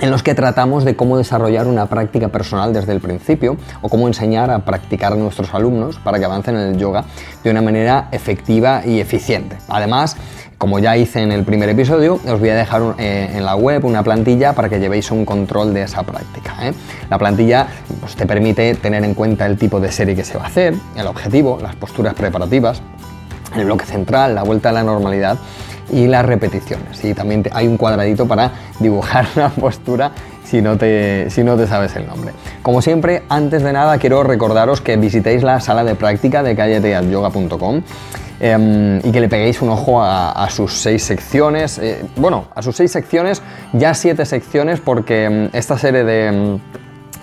en los que tratamos de cómo desarrollar una práctica personal desde el principio o cómo enseñar a practicar a nuestros alumnos para que avancen en el yoga de una manera efectiva y eficiente. Además, como ya hice en el primer episodio, os voy a dejar eh, en la web una plantilla para que llevéis un control de esa práctica. ¿eh? La plantilla pues, te permite tener en cuenta el tipo de serie que se va a hacer, el objetivo, las posturas preparativas, el bloque central, la vuelta a la normalidad y las repeticiones. Y también hay un cuadradito para dibujar la postura si no, te, si no te sabes el nombre. Como siempre, antes de nada quiero recordaros que visitéis la sala de práctica de calleteatyoga.com em, y que le peguéis un ojo a, sus seis secciones. Eh, bueno, a sus seis secciones, ya siete secciones porque em, esta serie de em,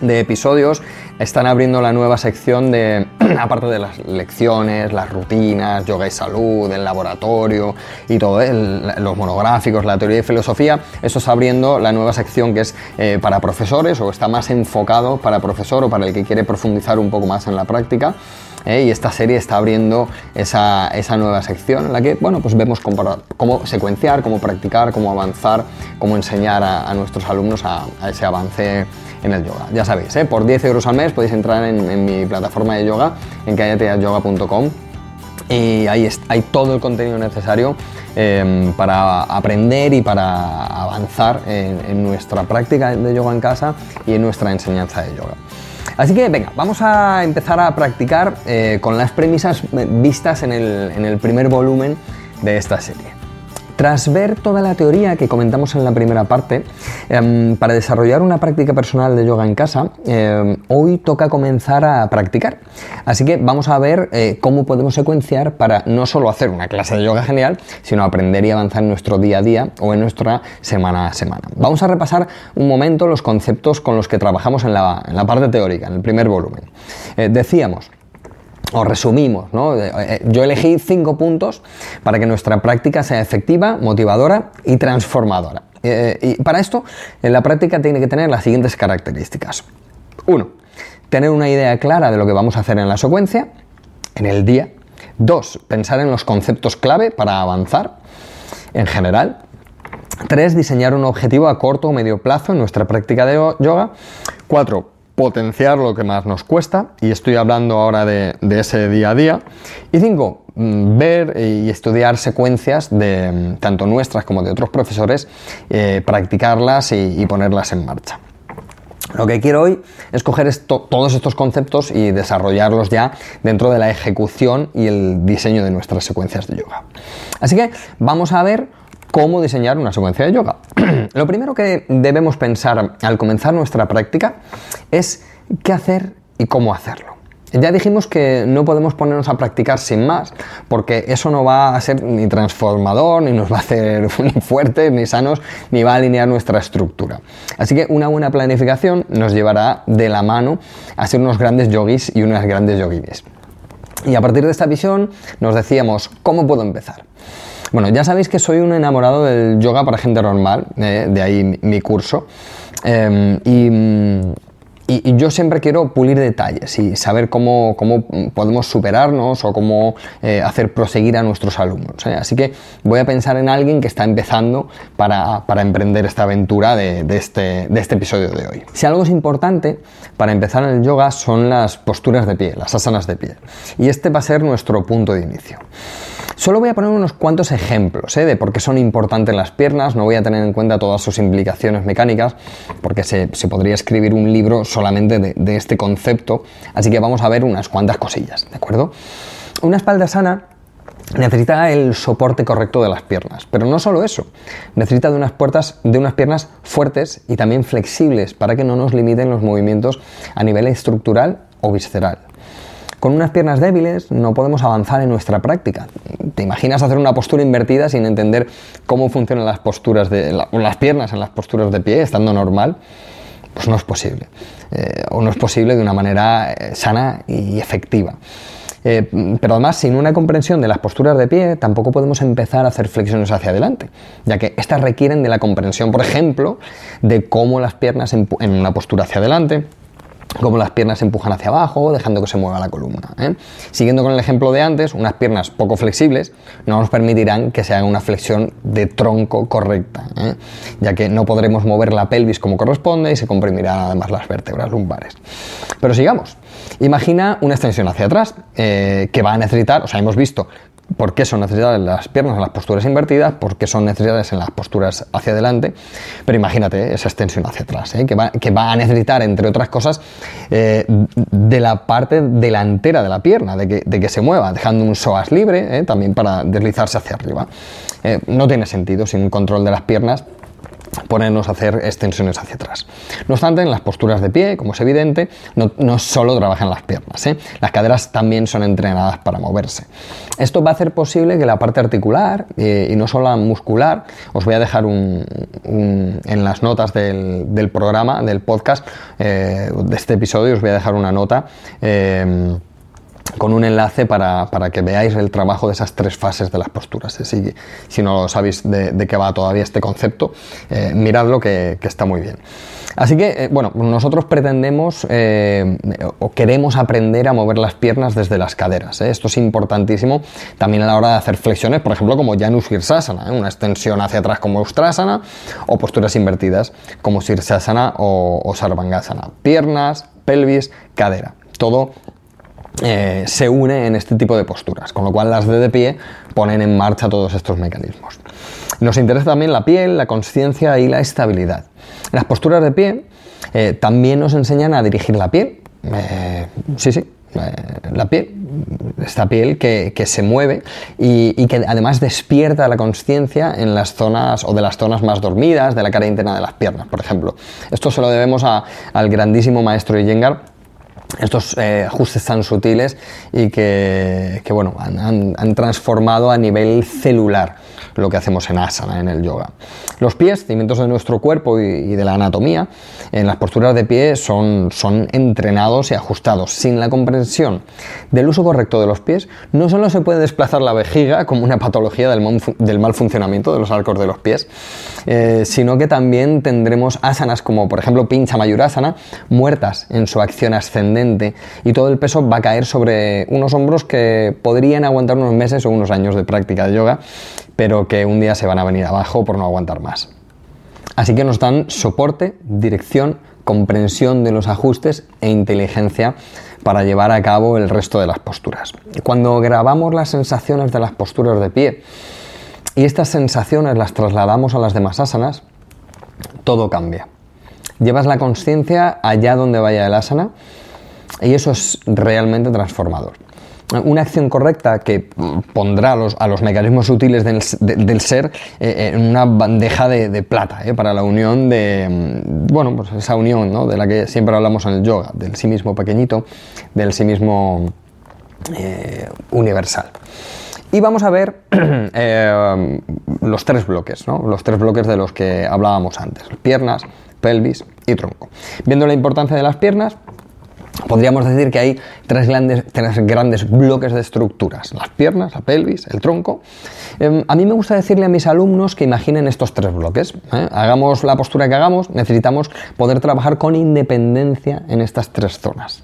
de episodios están abriendo la nueva sección de, aparte de las lecciones, las rutinas, yoga y salud, el laboratorio y todo, los monográficos, la teoría y filosofía, eso está abriendo la nueva sección que es eh, para profesores o está más enfocado para profesor o para el que quiere profundizar un poco más en la práctica. ¿eh? y esta serie está abriendo esa, nueva sección en la que bueno, pues vemos cómo, secuenciar, cómo practicar, cómo avanzar, cómo enseñar a, nuestros alumnos a, ese avance en el yoga. Ya sabéis, ¿eh? por 10 euros al mes podéis entrar en, mi plataforma de yoga, en callateayoga.com y ahí hay todo el contenido necesario em, para aprender y para avanzar en, nuestra práctica de yoga en casa y en nuestra enseñanza de yoga. Así que venga, vamos a empezar a practicar eh, con las premisas vistas en el primer volumen de esta serie. Tras ver toda la teoría que comentamos en la primera parte, em, para desarrollar una práctica personal de yoga en casa, em, hoy toca comenzar a practicar. Así que vamos a ver eh, cómo podemos secuenciar para no solo hacer una clase de yoga genial, sino aprender y avanzar en nuestro día a día o en nuestra semana a semana. Vamos a repasar un momento los conceptos con los que trabajamos en la, parte teórica, en el primer volumen. Eh, decíamos, o resumimos, ¿no? Eh, eh, yo elegí cinco puntos para que nuestra práctica sea efectiva, motivadora y transformadora. Eh, y para esto, la práctica tiene que tener las siguientes características. Uno, tener una idea clara de lo que vamos a hacer en la secuencia, en el día. Dos, pensar en los conceptos clave para avanzar en general. Tres, diseñar un objetivo a corto o medio plazo en nuestra práctica de yoga. Cuatro, potenciar lo que más nos cuesta, y estoy hablando ahora de, ese día a día. Y cinco, mm, ver y estudiar secuencias de mm, tanto nuestras como de otros profesores, eh, practicarlas y, ponerlas en marcha. Lo que quiero hoy es coger todos estos conceptos y desarrollarlos ya dentro de la ejecución y el diseño de nuestras secuencias de yoga. Así que vamos a ver cómo diseñar una secuencia de yoga. Lo primero que debemos pensar al comenzar nuestra práctica es qué hacer y cómo hacerlo. Ya dijimos que no podemos ponernos a practicar sin más, porque eso no va a ser ni transformador, ni nos va a hacer ni fuertes, ni sanos, ni va a alinear nuestra estructura. Así que una buena planificación nos llevará de la mano a ser unos grandes yogis y unas grandes yoguines. Y a partir de esta visión nos decíamos, ¿cómo puedo empezar? Bueno, ya sabéis que soy un enamorado del yoga para gente normal, eh, de ahí mi curso. Em, y, yo siempre quiero pulir detalles y saber cómo, podemos superarnos o cómo eh, hacer proseguir a nuestros alumnos. ¿eh? Así que voy a pensar en alguien que está empezando para, emprender esta aventura de, este, de este episodio de hoy. Si algo es importante para empezar en el yoga son las posturas de pie, las asanas de pie. Y este va a ser nuestro punto de inicio. Solo voy a poner unos cuantos ejemplos ¿eh? de por qué son importantes las piernas, no voy a tener en cuenta todas sus implicaciones mecánicas, porque se, podría escribir un libro solamente de, este concepto, así que vamos a ver unas cuantas cosillas, ¿de acuerdo? Una espalda sana necesita el soporte correcto de las piernas. Pero no solo eso, necesita de unas, puertas, de unas piernas fuertes y también flexibles para que no nos limiten los movimientos a nivel estructural o visceral. Con unas piernas débiles no podemos avanzar en nuestra práctica. ¿Te imaginas hacer una postura invertida sin entender cómo funcionan las posturas de las piernas en las posturas de pie, estando normal? Pues no es posible. Eh, o no es posible de una manera eh, sana y efectiva. Eh, pero además, sin una comprensión de las posturas de pie, tampoco podemos empezar a hacer flexiones hacia adelante, ya que estas requieren de la comprensión, por ejemplo, de cómo las piernas en una postura hacia adelante, cómo las piernas se empujan hacia abajo, dejando que se mueva la columna. ¿eh? Siguiendo con el ejemplo de antes, unas piernas poco flexibles no nos permitirán que se haga una flexión de tronco correcta, ¿eh? ya que no podremos mover la pelvis como corresponde y se comprimirán además las vértebras lumbares. Pero sigamos. Imagina una extensión hacia atrás eh, que va a necesitar, o sea, hemos visto por qué son necesarias las piernas en las posturas invertidas, por qué son necesarias en las posturas hacia adelante, pero imagínate esa extensión hacia atrás, ¿eh? que, va, a necesitar, entre otras cosas, eh, de la parte delantera de la pierna, de que, se mueva, dejando un psoas libre también para deslizarse hacia arriba. no tiene sentido sin un control de las piernas ponernos a hacer extensiones hacia atrás. No obstante, en las posturas de pie, como es evidente, no, solo trabajan las piernas, ¿eh? las caderas también son entrenadas para moverse. Esto va a hacer posible que la parte articular eh, y no solo la muscular, os voy a dejar un, en las notas del, programa, del podcast, eh, de este episodio, os voy a dejar una nota con un enlace para, que veáis el trabajo de esas tres fases de las posturas. Si, si no sabéis de, qué va todavía este concepto, eh, miradlo que, está muy bien. Así que, eh, bueno, nosotros pretendemos eh, o queremos aprender a mover las piernas desde las caderas. Esto es importantísimo también a la hora de hacer flexiones, por ejemplo, como Janus Sirsasana, una extensión hacia atrás como Ustrasana, o posturas invertidas como Sirsasana o, o Sarvangasana. Piernas, pelvis, cadera. Todo eh, se une en este tipo de posturas, con lo cual las de de pie ponen en marcha todos estos mecanismos. Nos interesa también la piel, la conciencia y la estabilidad. Las posturas de pie eh, también nos enseñan a dirigir la piel. Eh, sí, sí, la piel, esta piel que, se mueve y, que además despierta la conciencia en las zonas o de las zonas más dormidas de la cara interna de las piernas, por ejemplo. Esto se lo debemos al grandísimo maestro Iyengar estos eh, ajustes tan sutiles y que, bueno, han, transformado a nivel celular lo que hacemos en asana, en el yoga. Los pies, cimientos de nuestro cuerpo y, de la anatomía, en las posturas de pie son, entrenados y ajustados. Sin la comprensión del uso correcto de los pies, no solo se puede desplazar la vejiga como una patología del, mal funcionamiento de los arcos de los pies, eh, sino que también tendremos asanas como por ejemplo Pincha Mayurasana, muertas en su acción ascendente y todo el peso va a caer sobre unos hombros que podrían aguantar unos meses o unos años de práctica de yoga pero que un día se van a venir abajo por no aguantar más. Así que nos dan soporte, dirección, comprensión de los ajustes e inteligencia para llevar a cabo el resto de las posturas. Cuando grabamos las sensaciones de las posturas de pie y estas sensaciones las trasladamos a las demás asanas, todo cambia. Llevas la conciencia allá donde vaya el asana y eso es realmente transformador una acción correcta que pondrá a los, mecanismos útiles del, ser eh, en una bandeja de, plata eh, para la unión de, mm, bueno, pues esa unión de la que siempre hablamos en el yoga, del sí mismo pequeñito, del sí mismo eh, universal. Y vamos a ver los tres bloques, los tres bloques de los que hablábamos antes, piernas, pelvis y tronco. Viendo la importancia de las piernas, Podríamos decir que hay tres grandes, grandes bloques de estructuras, las piernas, la pelvis, el tronco. Em, a mí me gusta decirle a mis alumnos que imaginen estos tres bloques. ¿eh? Hagamos la postura que hagamos, necesitamos poder trabajar con independencia en estas tres zonas.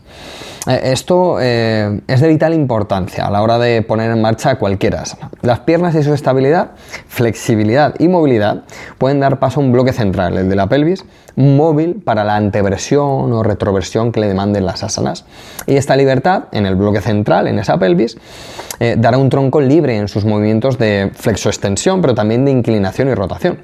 Eh, esto eh, es de vital importancia a la hora de poner en marcha cualquier asana. Las piernas y su estabilidad, flexibilidad y movilidad pueden dar paso a un bloque central, el de la pelvis, móvil para la anteversión o retroversión que le demanden las asanas. Y esta libertad en el bloque central, en esa pelvis, eh, dará un tronco libre en sus movimientos de flexo-extensión, pero también de inclinación y rotación.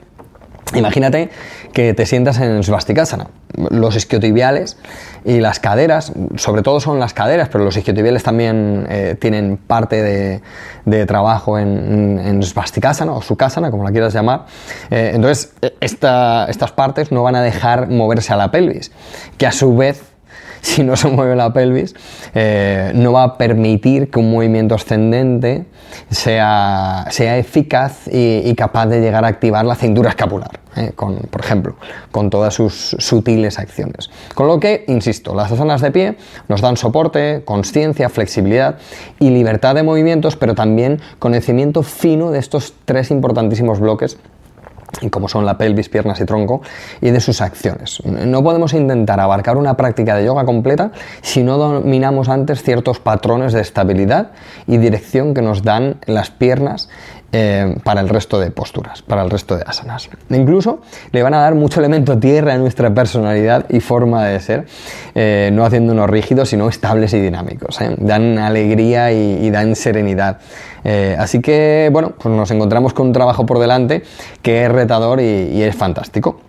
Imagínate que te sientas en Svastikasana. Los isquiotibiales y las caderas, sobre todo son las caderas, pero los isquiotibiales también eh, tienen parte de, trabajo en, en Svastikasana o Sukhasana, como la quieras llamar. Eh, entonces, e, estas partes no van a dejar moverse a la pelvis, que a su vez si no se mueve la pelvis, eh, no va a permitir que un movimiento ascendente sea, sea eficaz y, capaz de llegar a activar la cintura escapular. ¿Eh? con, por ejemplo, con todas sus sutiles acciones. Con lo que, insisto, las asanas de pie nos dan soporte, conciencia, flexibilidad y libertad de movimientos, pero también conocimiento fino de estos tres importantísimos bloques como son la pelvis, piernas y tronco, y de sus acciones. No podemos intentar abarcar una práctica de yoga completa si no dominamos antes ciertos patrones de estabilidad y dirección que nos dan las piernas eh, para el resto de posturas, para el resto de asanas. Incluso le van a dar mucho elemento tierra a nuestra personalidad y forma de ser, eh, no haciéndonos rígidos, sino estables y dinámicos. ¿eh? Dan alegría y, dan serenidad. así que, bueno, pues nos encontramos con un trabajo por delante que es retador y, es fantástico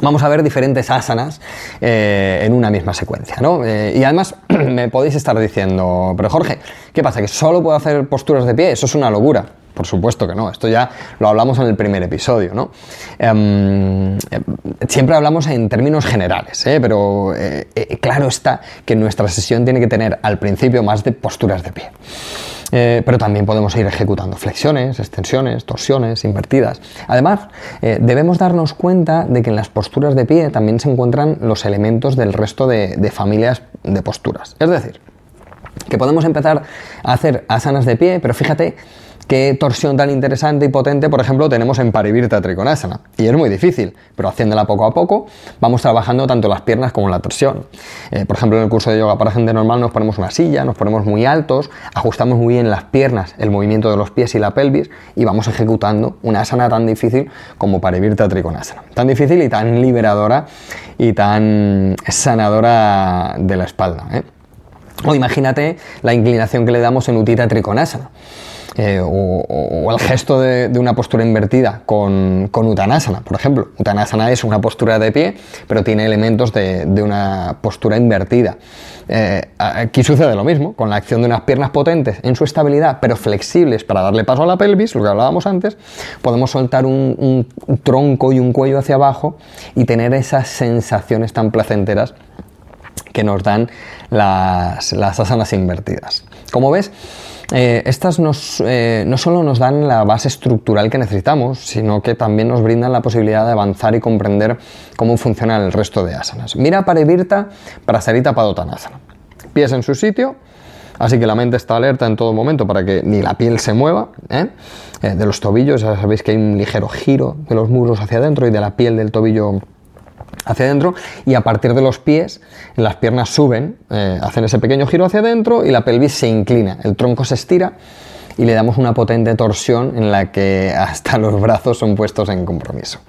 vamos a ver diferentes asanas en una misma secuencia. ¿no? y además me podéis estar diciendo, pero Jorge, ¿qué pasa? ¿Que solo puedo hacer posturas de pie? Eso es una locura. Por supuesto que no, esto ya lo hablamos en el primer episodio, ¿no? Em, siempre hablamos en términos generales, ¿eh? pero eh, eh, claro está que nuestra sesión tiene que tener al principio más de posturas de pie. pero también podemos ir ejecutando flexiones, extensiones, torsiones, invertidas. Además, debemos darnos cuenta de que en las posturas de pie también se encuentran los elementos del resto de familias de posturas. Es decir, que podemos empezar a hacer asanas de pie, pero fíjate qué torsión tan interesante y potente, por ejemplo, tenemos en Parivirta Trikonasana. Y es muy difícil, pero haciéndola poco a poco, vamos trabajando tanto las piernas como la torsión. Eh, por ejemplo, en el curso de yoga para gente normal nos ponemos una silla, nos ponemos muy altos, ajustamos muy bien las piernas, el movimiento de los pies y la pelvis, y vamos ejecutando una asana tan difícil como Parivirta Trikonasana. Tan difícil y tan liberadora y tan sanadora de la espalda. ¿eh? O imagínate la inclinación que le damos en Utita Trikonasana. Eh, o, el gesto de, una postura invertida con, con, Uttanasana, por ejemplo. Uttanasana es una postura de pie, pero tiene elementos de, una postura invertida. Eh, aquí sucede lo mismo, con la acción de unas piernas potentes en su estabilidad, pero flexibles para darle paso a la pelvis, lo que hablábamos antes, podemos soltar un, tronco y un cuello hacia abajo y tener esas sensaciones tan placenteras que nos dan las, las asanas invertidas. Como ves, eh, estas eh, no solo nos dan la base estructural que necesitamos, sino que también nos brindan la posibilidad de avanzar y comprender cómo funciona el resto de asanas. Mira Parivirta, Prasarita Padottanasana. Pies en su sitio, así que la mente está alerta en todo momento para que ni la piel se mueva. ¿eh? de los tobillos, ya sabéis que hay un ligero giro de los muslos hacia adentro y de la piel del tobillo hacia adentro y a partir de los pies las piernas suben, eh, hacen ese pequeño giro hacia adentro y la pelvis se inclina, el tronco se estira y le damos una potente torsión en la que hasta los brazos son puestos en compromiso.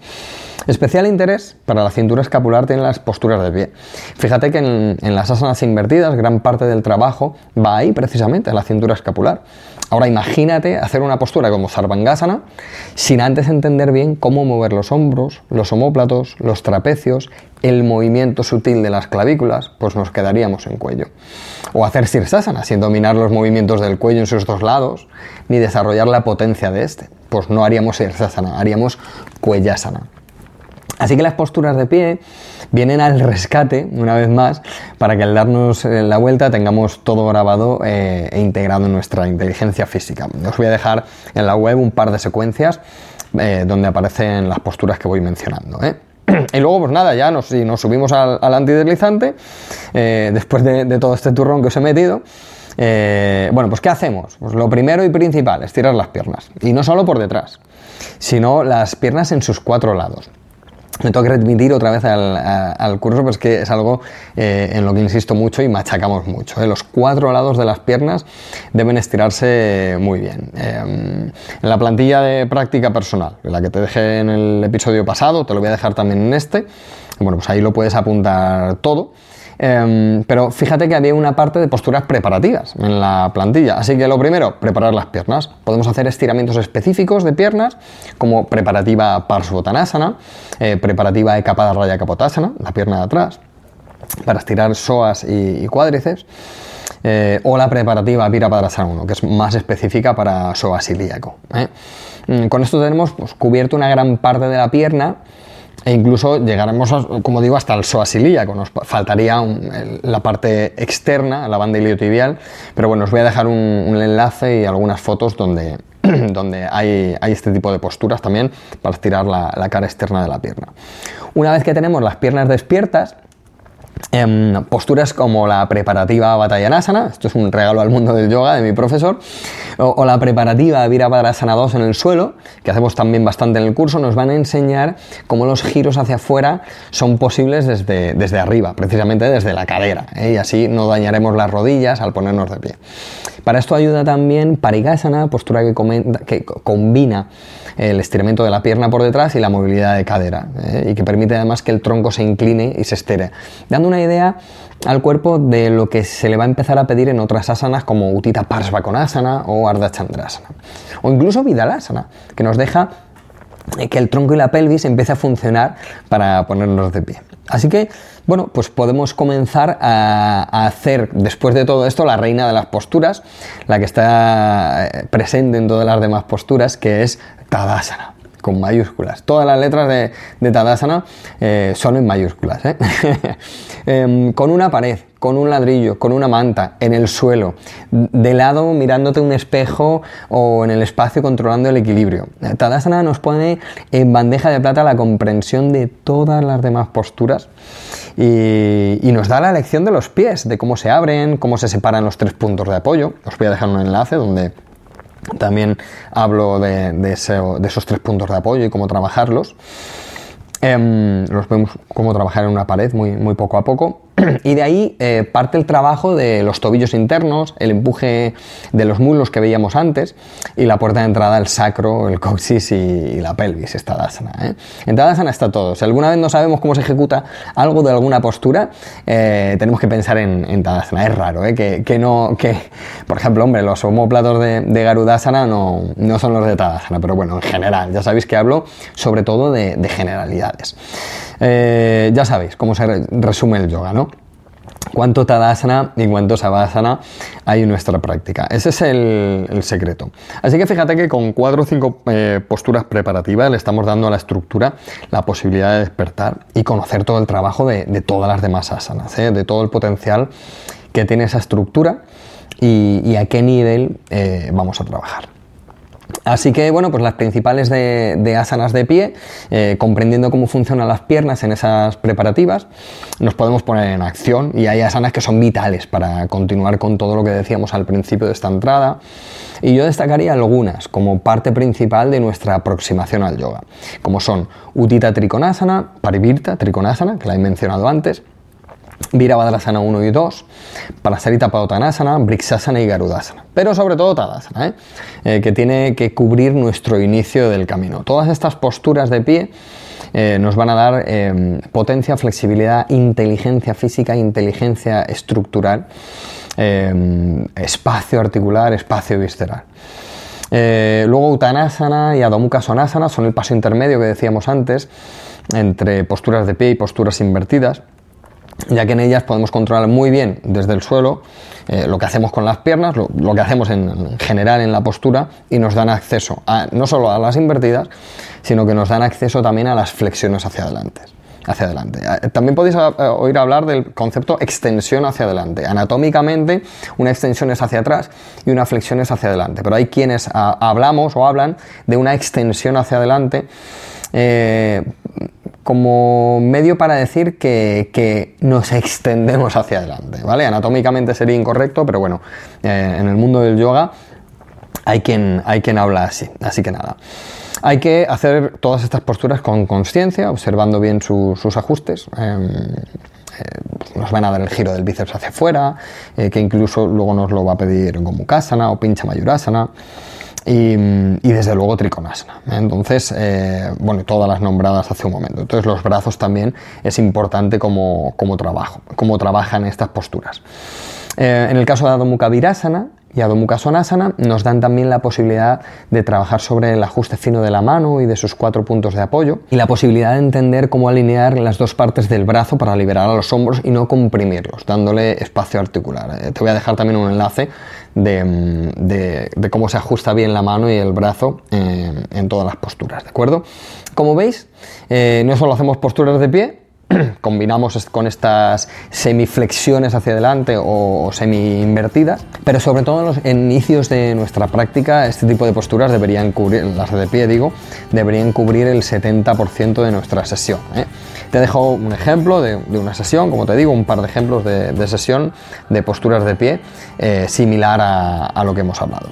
Especial interés para la cintura escapular tienen las posturas de pie. Fíjate que en, en, las asanas invertidas gran parte del trabajo va ahí precisamente, en la cintura escapular. Ahora imagínate hacer una postura como Sarvangasana sin antes entender bien cómo mover los hombros, los omóplatos, los trapecios, el movimiento sutil de las clavículas, pues nos quedaríamos en cuello. O hacer Sirsasana sin dominar los movimientos del cuello en sus dos lados, ni desarrollar la potencia de este. Pues no haríamos Sirsasana, haríamos Cuellasana. Así que las posturas de pie vienen al rescate, una vez más, para que al darnos eh, la vuelta tengamos todo grabado eh, e integrado en nuestra inteligencia física. Os voy a dejar en la web un par de secuencias eh, donde aparecen las posturas que voy mencionando. Y luego, pues nada, ya nos, subimos al, antideslizante, después de, todo este turrón que os he metido. bueno, pues ¿qué hacemos? Pues lo primero y principal, estirar las piernas. Y no solo por detrás, sino las piernas en sus cuatro lados me tengo que remitir otra vez al, curso, pues que es algo eh, en lo que insisto mucho y machacamos mucho. ¿eh? Los cuatro lados de las piernas deben estirarse muy bien. Eh, en la plantilla de práctica personal, la que te dejé en el episodio pasado, te lo voy a dejar también en este. Bueno, pues ahí lo puedes apuntar todo. Em, pero fíjate que había una parte de posturas preparativas en la plantilla. Así que lo primero, preparar las piernas. Podemos hacer estiramientos específicos de piernas, como preparativa Parsvottanasana, eh, preparativa Ekapada Raya Kapotasana, la pierna de atrás, para estirar psoas y, cuádriceps. Eh, o la preparativa Virabhadrasana 1, que es más específica para psoas ilíaco. ¿eh? Mm, con esto tenemos pues, cubierto una gran parte de la pierna e incluso llegaremos, como digo, hasta el psoas ilíaco. Nos faltaría la parte externa, la banda iliotibial, pero bueno, os voy a dejar un, enlace y algunas fotos donde, donde hay, este tipo de posturas también para estirar la cara externa de la pierna. Una vez que tenemos las piernas despiertas, Em, posturas como la preparativa Batayanasana, esto es un regalo al mundo del yoga de mi profesor, o, la preparativa Virabhadrasana 2 en el suelo, que hacemos también bastante en el curso, nos van a enseñar cómo los giros hacia afuera son posibles desde, desde arriba, precisamente desde la cadera, ¿eh? y así no dañaremos las rodillas al ponernos de pie. Para esto ayuda también Parigasana, postura que combina el estiramiento de la pierna por detrás y la movilidad de cadera, ¿eh? y que permite además que el tronco se incline y se estere, dando una idea al cuerpo de lo que se le va a empezar a pedir en otras asanas como Utita Parsvakonasana o Ardha Chandrasana, o incluso Vidalasana, que nos deja que el tronco y la pelvis empiece a funcionar para ponernos de pie. Así que, bueno, pues podemos comenzar a, hacer, después de todo esto, la reina de las posturas, la que está eh, presente en todas las demás posturas, que es Tadasana con mayúsculas. Todas las letras de, Tadasana eh, son en mayúsculas. ¿eh? Em, con una pared, con un ladrillo, con una manta, en el suelo, de lado mirándote un espejo o en el espacio controlando el equilibrio. Tadasana nos pone en bandeja de plata la comprensión de todas las demás posturas y, y, nos da la lección de los pies, de cómo se abren, cómo se separan los tres puntos de apoyo. Os voy a dejar un enlace donde también hablo de, esos tres puntos de apoyo y cómo trabajarlos. Em, los vemos cómo trabajar en una pared muy, muy poco a poco. Y de ahí eh, parte el trabajo de los tobillos internos, el empuje de los muslos que veíamos antes y la puerta de entrada, el sacro, el coxis y, la pelvis, esta Tadasana. ¿eh? En Tadasana está todo. Si alguna vez no sabemos cómo se ejecuta algo de alguna postura, eh, tenemos que pensar en, en, Tadasana. Es raro ¿eh? que, no, que, por ejemplo, hombre, los homóplatos de, de Garudasana no, no, son los de Tadasana, pero bueno, en general, ya sabéis que hablo sobre todo de generalidades. Eh, ya sabéis cómo se resume el yoga, ¿no? cuánto Tadasana y cuánto Savasana hay en nuestra práctica. Ese es el, secreto. Así que fíjate que con cuatro o cinco eh, posturas preparativas le estamos dando a la estructura la posibilidad de despertar y conocer todo el trabajo de, todas las demás asanas, ¿eh? de todo el potencial que tiene esa estructura y, a qué nivel vamos a trabajar. Así que, bueno, pues las principales de, asanas de pie, eh, comprendiendo cómo funcionan las piernas en esas preparativas, nos podemos poner en acción y hay asanas que son vitales para continuar con todo lo que decíamos al principio de esta entrada. Y yo destacaría algunas como parte principal de nuestra aproximación al yoga, como son Utita Trikonasana, Parivirta Trikonasana, que la he mencionado antes, Virabhadrasana 1 y 2, Parasarita Padottanasana, Brixasana y Garudasana. Pero sobre todo Tadasana, ¿eh? Eh, que tiene que cubrir nuestro inicio del camino. Todas estas posturas de pie eh, nos van a dar potencia, flexibilidad, inteligencia física, inteligencia estructural, espacio articular, espacio visceral. luego Uttanasana y Adho Sonasana son el paso intermedio que decíamos antes entre posturas de pie y posturas invertidas ya que en ellas podemos controlar muy bien desde el suelo eh, lo que hacemos con las piernas, lo, que hacemos en, general en la postura y nos dan acceso no solo a las invertidas, sino que nos dan acceso también a las flexiones hacia adelante. Hacia adelante. Eh, también podéis eh, oír hablar del concepto extensión hacia adelante. Anatómicamente, una extensión es hacia atrás y una flexión es hacia adelante. Pero hay quienes hablamos o hablan de una extensión hacia adelante como medio para decir que, nos extendemos hacia adelante, ¿vale? Anatómicamente sería incorrecto, pero bueno, eh, en el mundo del yoga hay quien, hay quien habla así, así que nada. Hay que hacer todas estas posturas con conciencia, observando bien sus ajustes. Em, eh, nos van a dar el giro del bíceps hacia afuera, eh, que incluso luego nos lo va a pedir Gomukhasana o Pincha Mayurasana y, desde luego Trikonasana. Entonces, eh, bueno, todas las nombradas hace un momento. Entonces, los brazos también es importante como, como trabajo, cómo trabajan estas posturas. Eh, en el caso de Adho Mukha Virasana, y Adho Svanasana nos dan también la posibilidad de trabajar sobre el ajuste fino de la mano y de sus cuatro puntos de apoyo y la posibilidad de entender cómo alinear las dos partes del brazo para liberar a los hombros y no comprimirlos, dándole espacio articular. Eh, te voy a dejar también un enlace de, cómo se ajusta bien la mano y el brazo eh, en todas las posturas, ¿de acuerdo? Como veis, eh, no solo hacemos posturas de pie, combinamos con estas semiflexiones hacia adelante o semi-invertidas, pero sobre todo en los inicios de nuestra práctica este tipo de posturas deberían cubrir, las de pie digo, deberían cubrir el 70% de nuestra sesión. ¿eh? Te dejo un ejemplo de, una sesión, como te digo, un par de ejemplos de, sesión de posturas de pie eh, similar a lo que hemos hablado.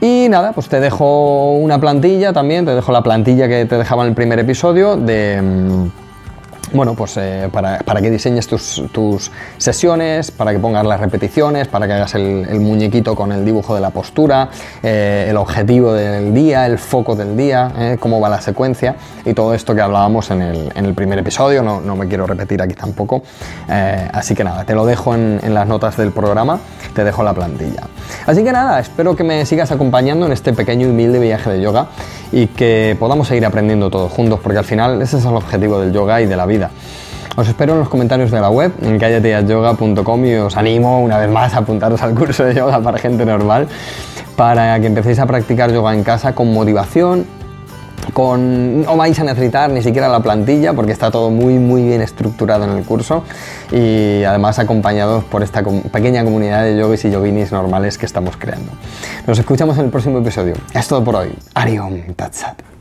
Y nada, pues te dejo una plantilla también, te dejo la plantilla que te dejaba en el primer episodio de mm, bueno, pues eh, para, que diseñes tus, sesiones, para que pongas las repeticiones, para que hagas el, muñequito con el dibujo de la postura, eh, el objetivo del día, el foco del día, eh, cómo va la secuencia y todo esto que hablábamos en el, primer episodio, no, me quiero repetir aquí tampoco. así que nada, te lo dejo en, en las notas del programa, te dejo la plantilla. Así que nada, espero que me sigas acompañando en este pequeño y humilde viaje de yoga y que podamos seguir aprendiendo todos juntos, porque al final ese es el objetivo del yoga y de la vida. Os espero en los comentarios de la web, en callateayoga.com y os animo una vez más a apuntaros al curso de yoga para gente normal, para que empecéis a practicar yoga en casa con motivación con, no vais a necesitar ni siquiera la plantilla porque está todo muy muy bien estructurado en el curso y además acompañados por esta pequeña comunidad de yogis y yoginis normales que estamos creando. Nos escuchamos en el próximo episodio. Es todo por hoy. Ariom Tatsat.